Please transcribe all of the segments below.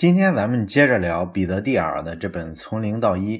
今天咱们接着聊彼得蒂尔的这本《从零到一》。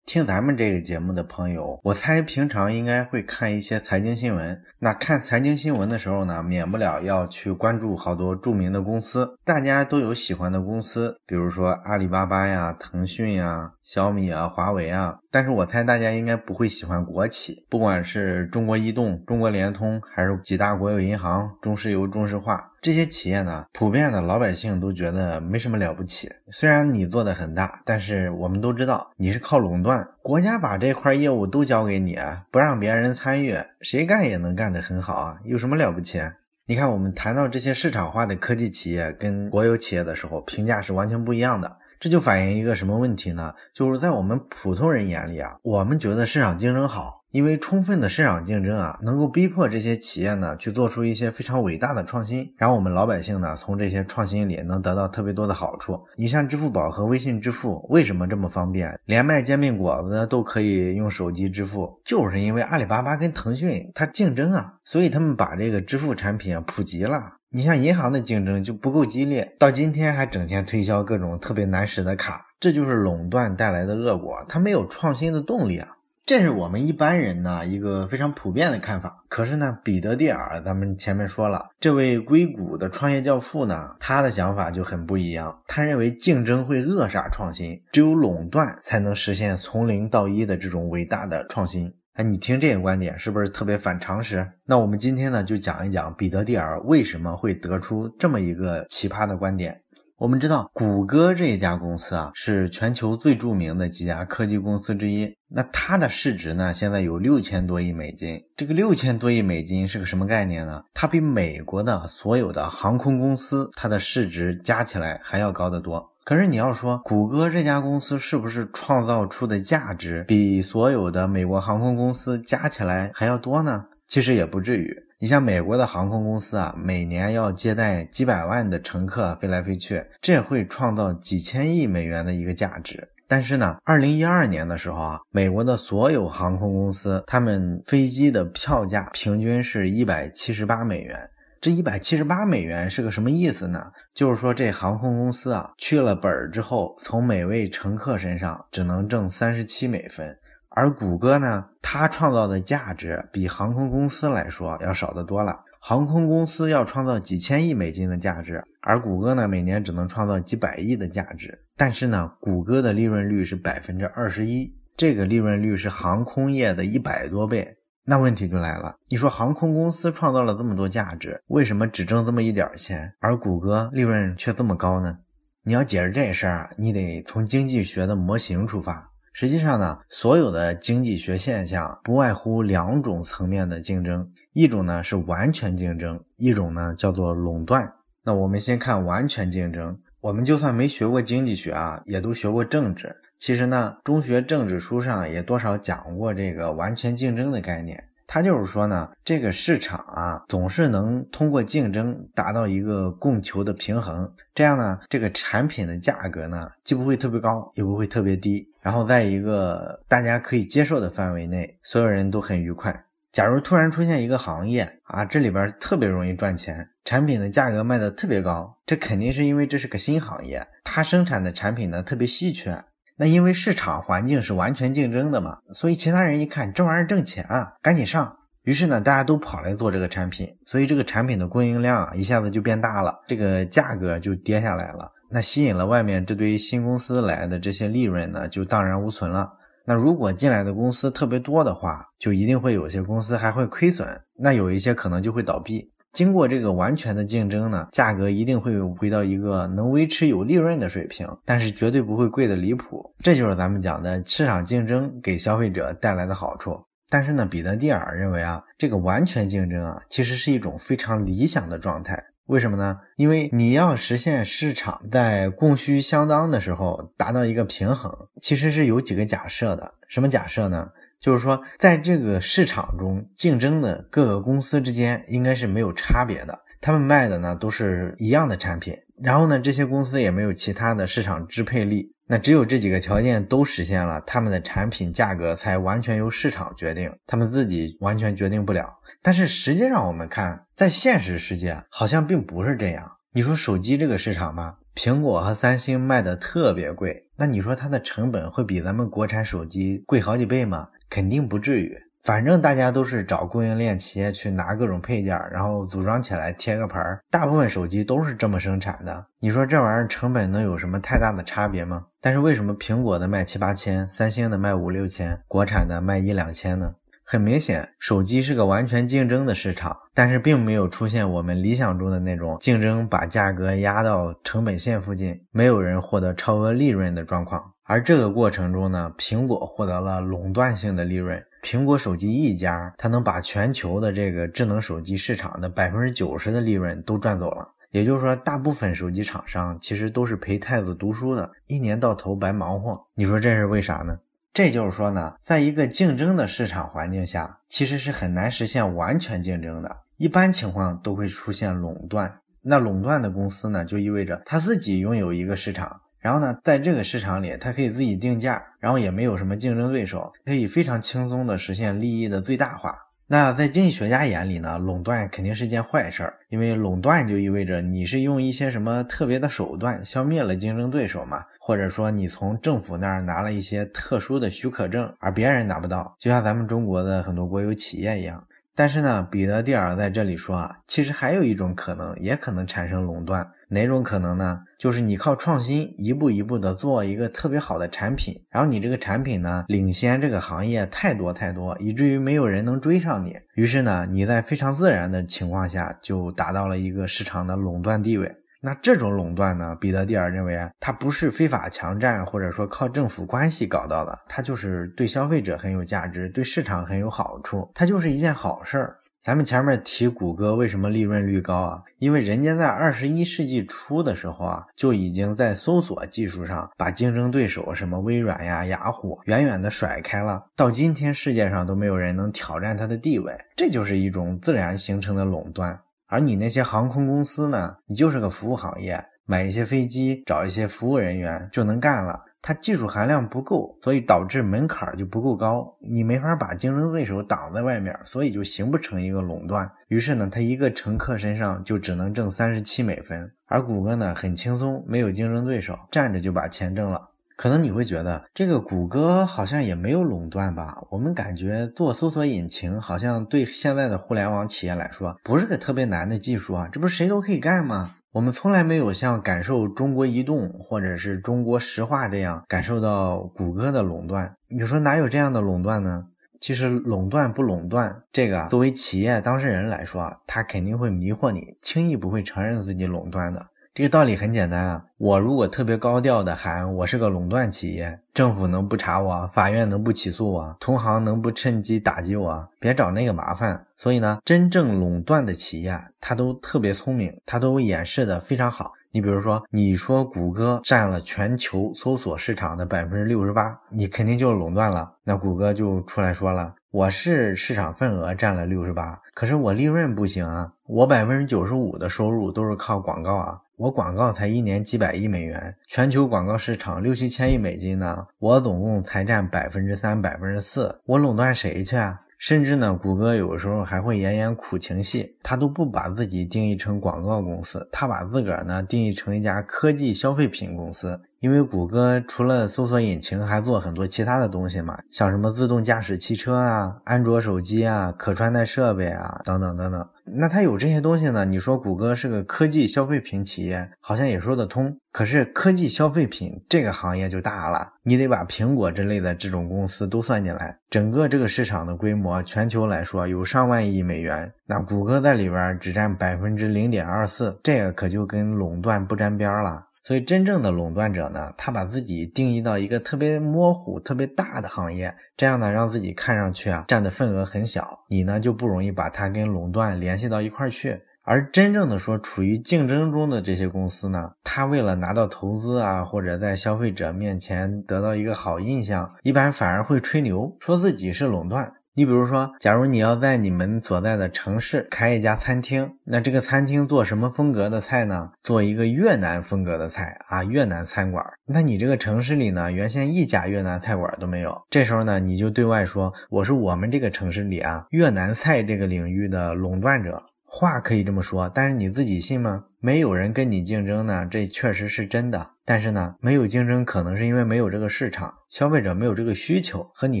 听咱们这个节目的朋友，我猜平常应该会看一些财经新闻。那看财经新闻的时候呢，免不了要去关注好多著名的公司。大家都有喜欢的公司，比如说阿里巴巴呀、腾讯呀、小米啊、华为啊。但是我猜大家应该不会喜欢国企，不管是中国移动、中国联通，还是几大国有银行、中石油、中石化。这些企业呢，普遍的老百姓都觉得没什么了不起。虽然你做的很大，但是我们都知道你是靠垄断，国家把这块业务都交给你，不让别人参与，谁干也能干得很好啊，有什么了不起？你看，我们谈到这些市场化的科技企业跟国有企业的时候，评价是完全不一样的。这就反映一个什么问题呢？就是在我们普通人眼里啊，我们觉得市场竞争好。因为充分的市场竞争啊，能够逼迫这些企业呢去做出一些非常伟大的创新，然后我们老百姓呢从这些创新里能得到特别多的好处。你像支付宝和微信支付为什么这么方便？连卖煎饼果子都可以用手机支付，就是因为阿里巴巴跟腾讯它竞争啊，所以他们把这个支付产品啊普及了。你像银行的竞争就不够激烈，到今天还整天推销各种特别难使的卡，这就是垄断带来的恶果，它没有创新的动力啊。这是我们一般人呢一个非常普遍的看法。可是呢，彼得蒂尔，咱们前面说了，这位硅谷的创业教父呢，他的想法就很不一样。他认为竞争会扼杀创新，只有垄断才能实现从零到一的这种伟大的创新。哎，你听这个观点是不是特别反常识？那我们今天呢就讲一讲彼得蒂尔为什么会得出这么一个奇葩的观点。我们知道，谷歌这一家公司啊，是全球最著名的几家科技公司之一。那它的市值呢，现在有六千多亿美金。这个六千多亿美金是个什么概念呢？它比美国的所有的航空公司它的市值加起来还要高得多。可是你要说，谷歌这家公司是不是创造出的价值比所有的美国航空公司加起来还要多呢？其实也不至于。你像美国的航空公司啊，每年要接待几百万的乘客飞来飞去，这会创造几千亿美元的一个价值。但是呢，二零一二年的时候啊，美国的所有航空公司，他们飞机的票价平均是一百七十八美元。这一百七十八美元是个什么意思呢？就是说这航空公司啊，去了本儿之后，从每位乘客身上只能挣三十七美分。而谷歌呢，它创造的价值比航空公司来说要少得多了。航空公司要创造几千亿美金的价值，而谷歌呢，每年只能创造几百亿的价值。但是呢，谷歌的利润率是百分之二十一，这个利润率是航空业的一百多倍。那问题就来了，你说航空公司创造了这么多价值，为什么只挣这么一点钱，而谷歌利润却这么高呢？你要解释这事儿，你得从经济学的模型出发。实际上呢，所有的经济学现象不外乎两种层面的竞争，一种呢是完全竞争，一种呢叫做垄断。那我们先看完全竞争。我们就算没学过经济学啊，也都学过政治。其实呢，中学政治书上也多少讲过这个完全竞争的概念。它就是说呢，这个市场啊，总是能通过竞争达到一个供求的平衡，这样呢，这个产品的价格呢，既不会特别高，也不会特别低，然后在一个大家可以接受的范围内，所有人都很愉快。假如突然出现一个行业啊，这里边特别容易赚钱，产品的价格卖的特别高，这肯定是因为这是个新行业，它生产的产品呢特别稀缺。那因为市场环境是完全竞争的嘛，所以其他人一看这玩意儿挣钱啊，赶紧上。于是呢，大家都跑来做这个产品，所以这个产品的供应量啊一下子就变大了，这个价格就跌下来了。那吸引了外面这堆新公司来的这些利润呢，就荡然无存了。那如果进来的公司特别多的话，就一定会有些公司还会亏损，那有一些可能就会倒闭。经过这个完全的竞争呢，价格一定会回到一个能维持有利润的水平，但是绝对不会贵的离谱。这就是咱们讲的市场竞争给消费者带来的好处。但是呢，彼得蒂尔认为啊，这个完全竞争啊，其实是一种非常理想的状态。为什么呢？因为你要实现市场在供需相当的时候达到一个平衡，其实是有几个假设的。什么假设呢？就是说，在这个市场中竞争的各个公司之间应该是没有差别的，他们卖的呢都是一样的产品。然后呢，这些公司也没有其他的市场支配力。那只有这几个条件都实现了，他们的产品价格才完全由市场决定，他们自己完全决定不了。但是实际上，我们看在现实世界好像并不是这样。你说手机这个市场吗？苹果和三星卖的特别贵，那你说它的成本会比咱们国产手机贵好几倍吗？肯定不至于。反正大家都是找供应链企业去拿各种配件，然后组装起来贴个牌儿。大部分手机都是这么生产的。你说这玩意儿成本能有什么太大的差别吗？但是为什么苹果的卖七八千，三星的卖五六千，国产的卖一两千呢？很明显，手机是个完全竞争的市场，但是并没有出现我们理想中的那种竞争把价格压到成本线附近，没有人获得超额利润的状况。而这个过程中呢，苹果获得了垄断性的利润。苹果手机一家，它能把全球的这个智能手机市场的百分之九十的利润都赚走了。也就是说，大部分手机厂商其实都是陪太子读书的，一年到头白忙活。你说这是为啥呢？这就是说呢，在一个竞争的市场环境下，其实是很难实现完全竞争的。一般情况都会出现垄断。那垄断的公司呢，就意味着他自己拥有一个市场。然后呢，在这个市场里，它可以自己定价，然后也没有什么竞争对手，可以非常轻松的实现利益的最大化。那在经济学家眼里呢，垄断肯定是件坏事儿，因为垄断就意味着你是用一些什么特别的手段消灭了竞争对手嘛，或者说你从政府那儿拿了一些特殊的许可证，而别人拿不到，就像咱们中国的很多国有企业一样。但是呢，彼得蒂尔在这里说啊，其实还有一种可能，也可能产生垄断。哪种可能呢？就是你靠创新，一步一步的做一个特别好的产品，然后你这个产品呢，领先这个行业太多太多，以至于没有人能追上你。于是呢，你在非常自然的情况下，就达到了一个市场的垄断地位。那这种垄断呢，彼得蒂尔认为，它不是非法强占，或者说靠政府关系搞到的，它就是对消费者很有价值，对市场很有好处，它就是一件好事儿。咱们前面提谷歌为什么利润率高啊？因为人家在二十一世纪初的时候啊，就已经在搜索技术上把竞争对手什么微软呀、雅虎远远的甩开了，到今天世界上都没有人能挑战它的地位，这就是一种自然形成的垄断。而你那些航空公司呢？你就是个服务行业，买一些飞机，找一些服务人员就能干了。它技术含量不够，所以导致门槛就不够高，你没法把竞争对手挡在外面，所以就形不成一个垄断。于是呢，他一个乘客身上就只能挣三十七美分，而谷歌呢很轻松，没有竞争对手，站着就把钱挣了。可能你会觉得这个谷歌好像也没有垄断吧？我们感觉做搜索引擎好像对现在的互联网企业来说不是个特别难的技术啊，这不是谁都可以干吗？我们从来没有像感受中国移动或者是中国石化这样感受到谷歌的垄断。你说哪有这样的垄断呢？其实垄断不垄断，这个作为企业当事人来说啊，他肯定会迷惑你，轻易不会承认自己垄断的。这个道理很简单啊，我如果特别高调的喊我是个垄断企业，政府能不查我？法院能不起诉我？同行能不趁机打击我？别找那个麻烦。所以呢，真正垄断的企业，它都特别聪明，它都演示的非常好。你比如说，你说谷歌占了全球搜索市场的百分之六十八，你肯定就垄断了。那谷歌就出来说了，我是市场份额占了六十八，可是我利润不行啊，我百分之九十五的收入都是靠广告啊。我广告才一年几百亿美元，全球广告市场六七千亿美金呢，我总共才占百分之三、百分之四，我垄断谁去啊？甚至呢，谷歌有时候还会演演苦情戏，他都不把自己定义成广告公司，他把自个儿呢定义成一家科技消费品公司。因为谷歌除了搜索引擎，还做很多其他的东西嘛，像什么自动驾驶汽车啊、安卓手机啊、可穿戴设备啊等等等等。那它有这些东西呢？你说谷歌是个科技消费品企业，好像也说得通。可是科技消费品这个行业就大了，你得把苹果之类的这种公司都算进来，整个这个市场的规模，全球来说有上万亿美元。那谷歌在里边只占百分之零点二四，这个可就跟垄断不沾边了。所以，真正的垄断者呢，他把自己定义到一个特别模糊、特别大的行业，这样呢，让自己看上去啊占的份额很小，你呢就不容易把它跟垄断联系到一块儿去。而真正的说处于竞争中的这些公司呢，他为了拿到投资啊，或者在消费者面前得到一个好印象，一般反而会吹牛，说自己是垄断。你比如说，假如你要在你们所在的城市开一家餐厅，那这个餐厅做什么风格的菜呢？做一个越南风格的菜啊，越南餐馆。那你这个城市里呢，原先一家越南菜馆都没有。这时候呢，你就对外说我是我们这个城市里啊越南菜这个领域的垄断者。话可以这么说，但是你自己信吗？没有人跟你竞争呢，这确实是真的。但是呢，没有竞争可能是因为没有这个市场，消费者没有这个需求，和你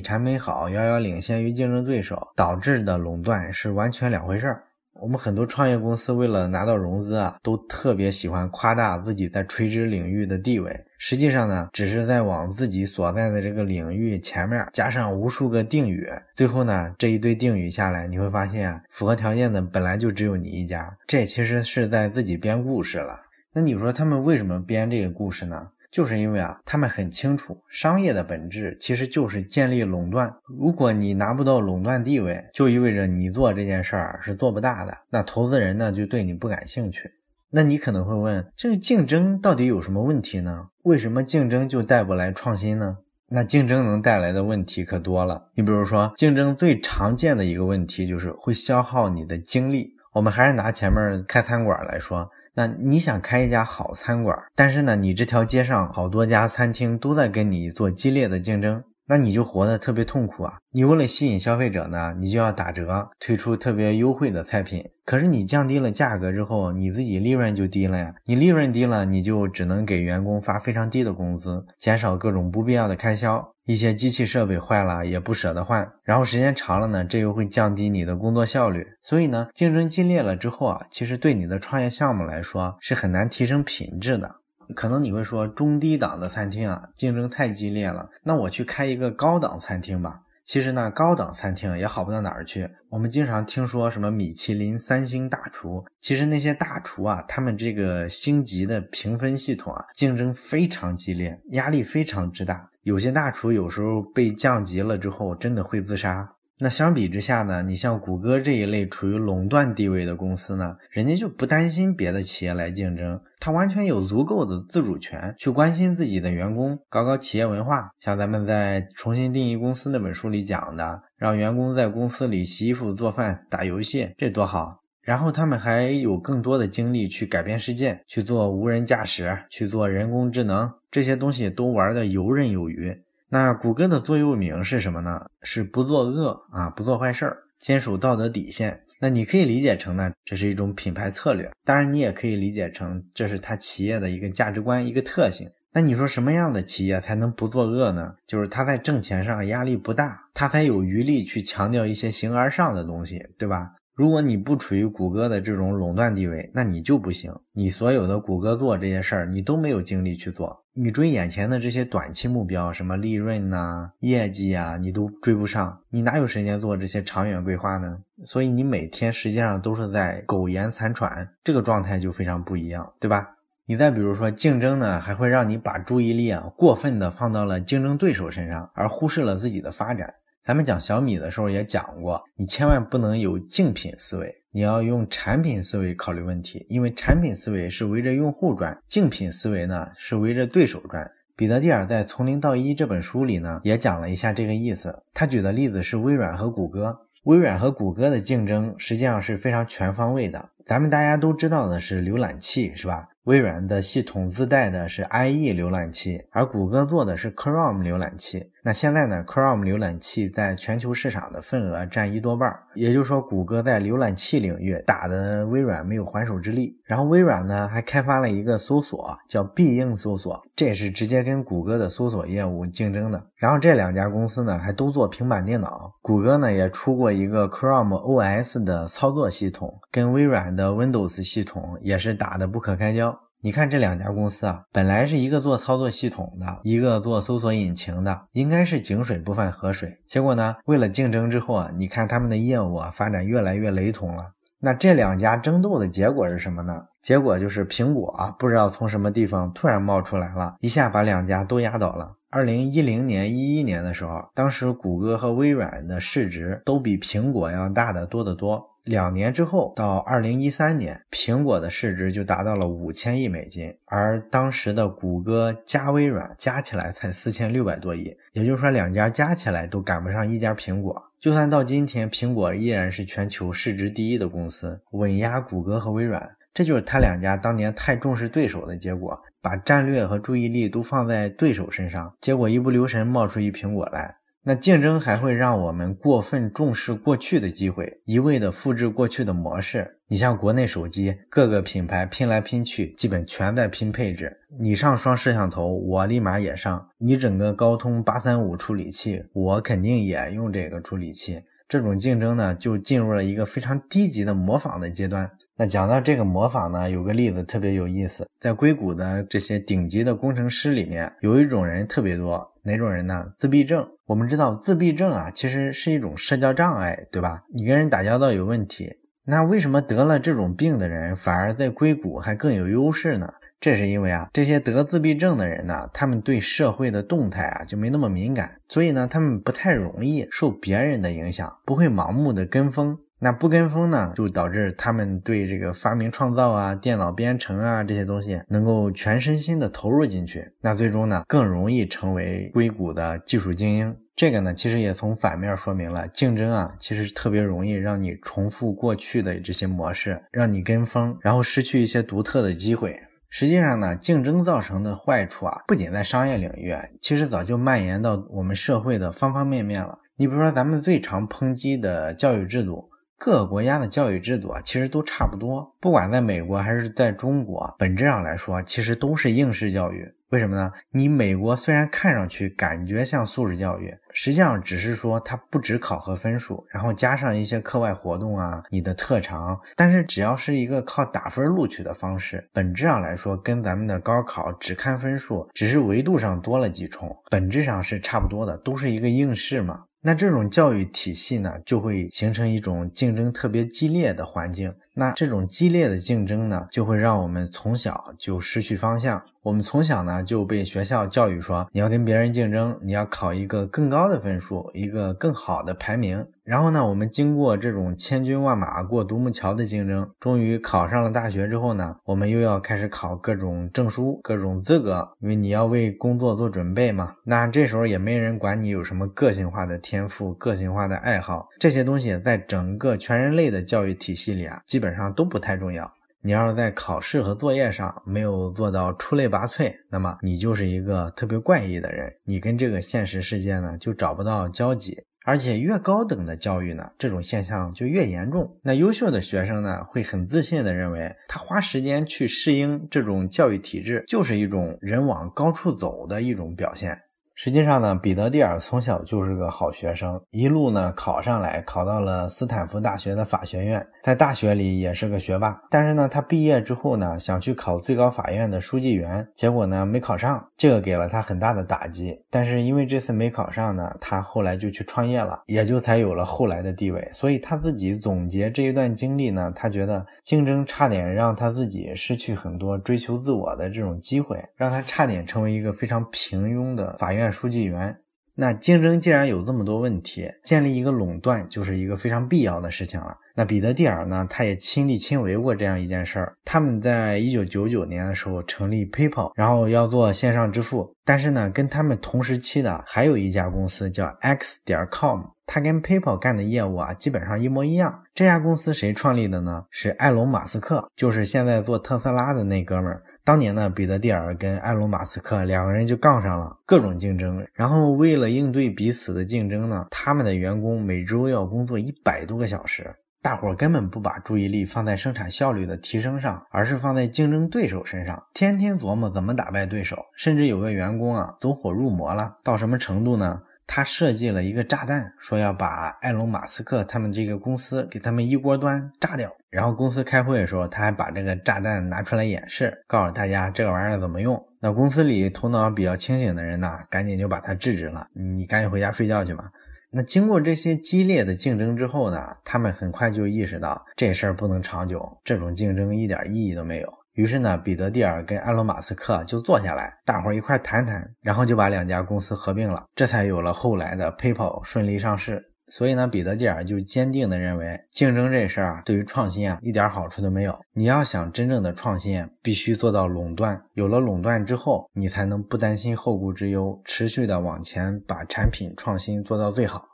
产品好，遥遥领先于竞争对手导致的垄断是完全两回事儿。我们很多创业公司为了拿到融资啊，都特别喜欢夸大自己在垂直领域的地位。实际上呢，只是在往自己所在的这个领域前面加上无数个定语。最后呢，这一堆定语下来，你会发现，符合条件的本来就只有你一家。这其实是在自己编故事了。那你说他们为什么编这个故事呢？就是因为啊，他们很清楚，商业的本质其实就是建立垄断。如果你拿不到垄断地位，就意味着你做这件事儿是做不大的。那投资人呢，就对你不感兴趣。那你可能会问，这个竞争到底有什么问题呢？为什么竞争就带不来创新呢？那竞争能带来的问题可多了。你比如说，竞争最常见的一个问题就是会消耗你的精力。我们还是拿前面开餐馆来说。那你想开一家好餐馆，但是呢，你这条街上好多家餐厅都在跟你做激烈的竞争，那你就活得特别痛苦啊！你为了吸引消费者呢，你就要打折，推出特别优惠的菜品。可是你降低了价格之后，你自己利润就低了呀。你利润低了，你就只能给员工发非常低的工资，减少各种不必要的开销。一些机器设备坏了也不舍得换，然后时间长了呢，这又会降低你的工作效率。所以呢，竞争激烈了之后啊，其实对你的创业项目来说是很难提升品质的。可能你会说，中低档的餐厅啊，竞争太激烈了，那我去开一个高档餐厅吧。其实呢，高档餐厅也好不到哪儿去。我们经常听说什么米其林三星大厨，其实那些大厨啊，他们这个星级的评分系统啊，竞争非常激烈，压力非常之大。有些大厨有时候被降级了之后，真的会自杀。那相比之下呢，你像谷歌这一类处于垄断地位的公司呢，人家就不担心别的企业来竞争，他完全有足够的自主权去关心自己的员工，搞搞企业文化。像咱们在《重新定义公司》那本书里讲的，让员工在公司里洗衣服、做饭、打游戏，这多好。然后他们还有更多的精力去改变世界，去做无人驾驶，去做人工智能，这些东西都玩的游刃有余。那谷歌的座右铭是什么呢？是不作恶啊，不做坏事儿，坚守道德底线。那你可以理解成呢，这是一种品牌策略。当然，你也可以理解成这是他企业的一个价值观、一个特性。那你说什么样的企业才能不作恶呢？就是他在挣钱上压力不大，他才有余力去强调一些形而上的东西，对吧？如果你不处于谷歌的这种垄断地位，那你就不行。你所有的谷歌做这些事儿，你都没有精力去做。你追眼前的这些短期目标，什么利润呐、业绩啊，你都追不上。你哪有时间做这些长远规划呢？所以你每天实际上都是在苟延残喘，这个状态就非常不一样，对吧？你再比如说竞争呢，还会让你把注意力啊过分的放到了竞争对手身上，而忽视了自己的发展。咱们讲小米的时候也讲过，你千万不能有竞品思维，你要用产品思维考虑问题，因为产品思维是围着用户转，竞品思维呢是围着对手转。彼得蒂尔在《从零到一》这本书里呢，也讲了一下这个意思。他举的例子是微软和谷歌，微软和谷歌的竞争实际上是非常全方位的。咱们大家都知道的是浏览器，是吧？微软的系统自带的是 IE 浏览器，而谷歌做的是 Chrome 浏览器。那现在呢，Chrome 浏览器在全球市场的份额占一多半，也就是说，谷歌在浏览器领域打的微软没有还手之力。然后微软呢还开发了一个搜索叫必应搜索，这也是直接跟谷歌的搜索业务竞争的。然后这两家公司呢还都做平板电脑，谷歌呢也出过一个 Chrome OS 的操作系统，跟微软的 Windows 系统也是打得不可开交。你看这两家公司啊，本来是一个做操作系统的，一个做搜索引擎的，应该是井水不犯河水。结果呢，为了竞争之后啊，你看他们的业务啊发展越来越雷同了。那这两家争斗的结果是什么呢？结果就是苹果啊，不知道从什么地方突然冒出来了，一下把两家都压倒了。二零一零年、一一年的时候，当时谷歌和微软的市值都比苹果要大得多得多。两年之后，到二零一三年，苹果的市值就达到了五千亿美金，而当时的谷歌加微软加起来才四千六百多亿，也就是说，两家加起来都赶不上一家苹果。就算到今天，苹果依然是全球市值第一的公司，稳压谷歌和微软。这就是他两家当年太重视对手的结果，把战略和注意力都放在对手身上，结果一不留神冒出一苹果来。那竞争还会让我们过分重视过去的机会，一味的复制过去的模式。你像国内手机，各个品牌拼来拼去，基本全在拼配置。你上双摄像头，我立马也上；你整个高通八三五处理器，我肯定也用这个处理器。这种竞争呢，就进入了一个非常低级的模仿的阶段。那讲到这个模仿呢，有个例子特别有意思，在硅谷的这些顶级的工程师里面，有一种人特别多，哪种人呢？自闭症。我们知道自闭症啊，其实是一种社交障碍，对吧？你跟人打交道有问题。那为什么得了这种病的人反而在硅谷还更有优势呢？这是因为啊，这些得自闭症的人呢，他们对社会的动态啊就没那么敏感，所以呢，他们不太容易受别人的影响，不会盲目的跟风。那不跟风呢，就导致他们对这个发明创造啊、电脑编程啊这些东西能够全身心的投入进去。那最终呢，更容易成为硅谷的技术精英。这个呢，其实也从反面说明了竞争啊，其实特别容易让你重复过去的这些模式，让你跟风，然后失去一些独特的机会。实际上呢，竞争造成的坏处啊，不仅在商业领域，其实早就蔓延到我们社会的方方面面了。你比如说，咱们最常抨击的教育制度。各个国家的教育制度啊，其实都差不多。不管在美国还是在中国，本质上来说，其实都是应试教育。为什么呢？你美国虽然看上去感觉像素质教育，实际上只是说它不只考核分数，然后加上一些课外活动啊，你的特长。但是只要是一个靠打分录取的方式，本质上来说，跟咱们的高考只看分数，只是维度上多了几重，本质上是差不多的，都是一个应试嘛。那这种教育体系呢，就会形成一种竞争特别激烈的环境。那这种激烈的竞争呢，就会让我们从小就失去方向。我们从小呢就被学校教育说，你要跟别人竞争，你要考一个更高的分数，一个更好的排名。然后呢，我们经过这种千军万马过独木桥的竞争，终于考上了大学之后呢，我们又要开始考各种证书、各种资格，因为你要为工作做准备嘛。那这时候也没人管你有什么个性化的天赋、个性化的爱好，这些东西在整个全人类的教育体系里啊，基本本上都不太重要。你要是在考试和作业上没有做到出类拔萃，那么你就是一个特别怪异的人，你跟这个现实世界呢就找不到交集。而且越高等的教育呢，这种现象就越严重。那优秀的学生呢，会很自信的认为，他花时间去适应这种教育体制，就是一种人往高处走的一种表现。实际上呢，彼得蒂尔从小就是个好学生，一路呢考上来，考到了斯坦福大学的法学院，在大学里也是个学霸。但是呢，他毕业之后呢，想去考最高法院的书记员，结果呢没考上，这个给了他很大的打击。但是因为这次没考上呢，他后来就去创业了，也就才有了后来的地位。所以他自己总结这一段经历呢，他觉得竞争差点让他自己失去很多追求自我的这种机会，让他差点成为一个非常平庸的法院。书记员，那竞争既然有这么多问题，建立一个垄断就是一个非常必要的事情了。那彼得蒂尔呢，他也亲力亲为过这样一件事儿。他们在一九九九年的时候成立 PayPal，然后要做线上支付。但是呢，跟他们同时期的还有一家公司叫 X 点 com，它跟 PayPal 干的业务啊基本上一模一样。这家公司谁创立的呢？是埃隆·马斯克，就是现在做特斯拉的那哥们儿。当年呢，彼得蒂尔跟埃隆·马斯克两个人就杠上了，各种竞争。然后为了应对彼此的竞争呢，他们的员工每周要工作一百多个小时，大伙根本不把注意力放在生产效率的提升上，而是放在竞争对手身上，天天琢磨怎么打败对手。甚至有个员工啊，走火入魔了，到什么程度呢？他设计了一个炸弹，说要把埃隆·马斯克他们这个公司给他们一锅端炸掉。然后公司开会的时候，他还把这个炸弹拿出来演示，告诉大家这个玩意儿怎么用。那公司里头脑比较清醒的人呢，赶紧就把他制止了。你赶紧回家睡觉去吧。那经过这些激烈的竞争之后呢，他们很快就意识到这事儿不能长久，这种竞争一点意义都没有。于是呢，彼得蒂尔跟埃隆·马斯克就坐下来，大伙儿一块谈谈，然后就把两家公司合并了，这才有了后来的 PayPal 顺利上市。所以呢，彼得蒂尔就坚定地认为，竞争这事儿啊，对于创新啊，一点好处都没有。你要想真正的创新，必须做到垄断。有了垄断之后，你才能不担心后顾之忧，持续的往前把产品创新做到最好。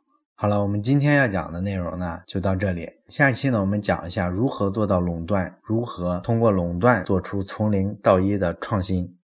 好了，我们今天要讲的内容呢，就到这里。下期呢，我们讲一下如何做到垄断，如何通过垄断做出从零到一的创新。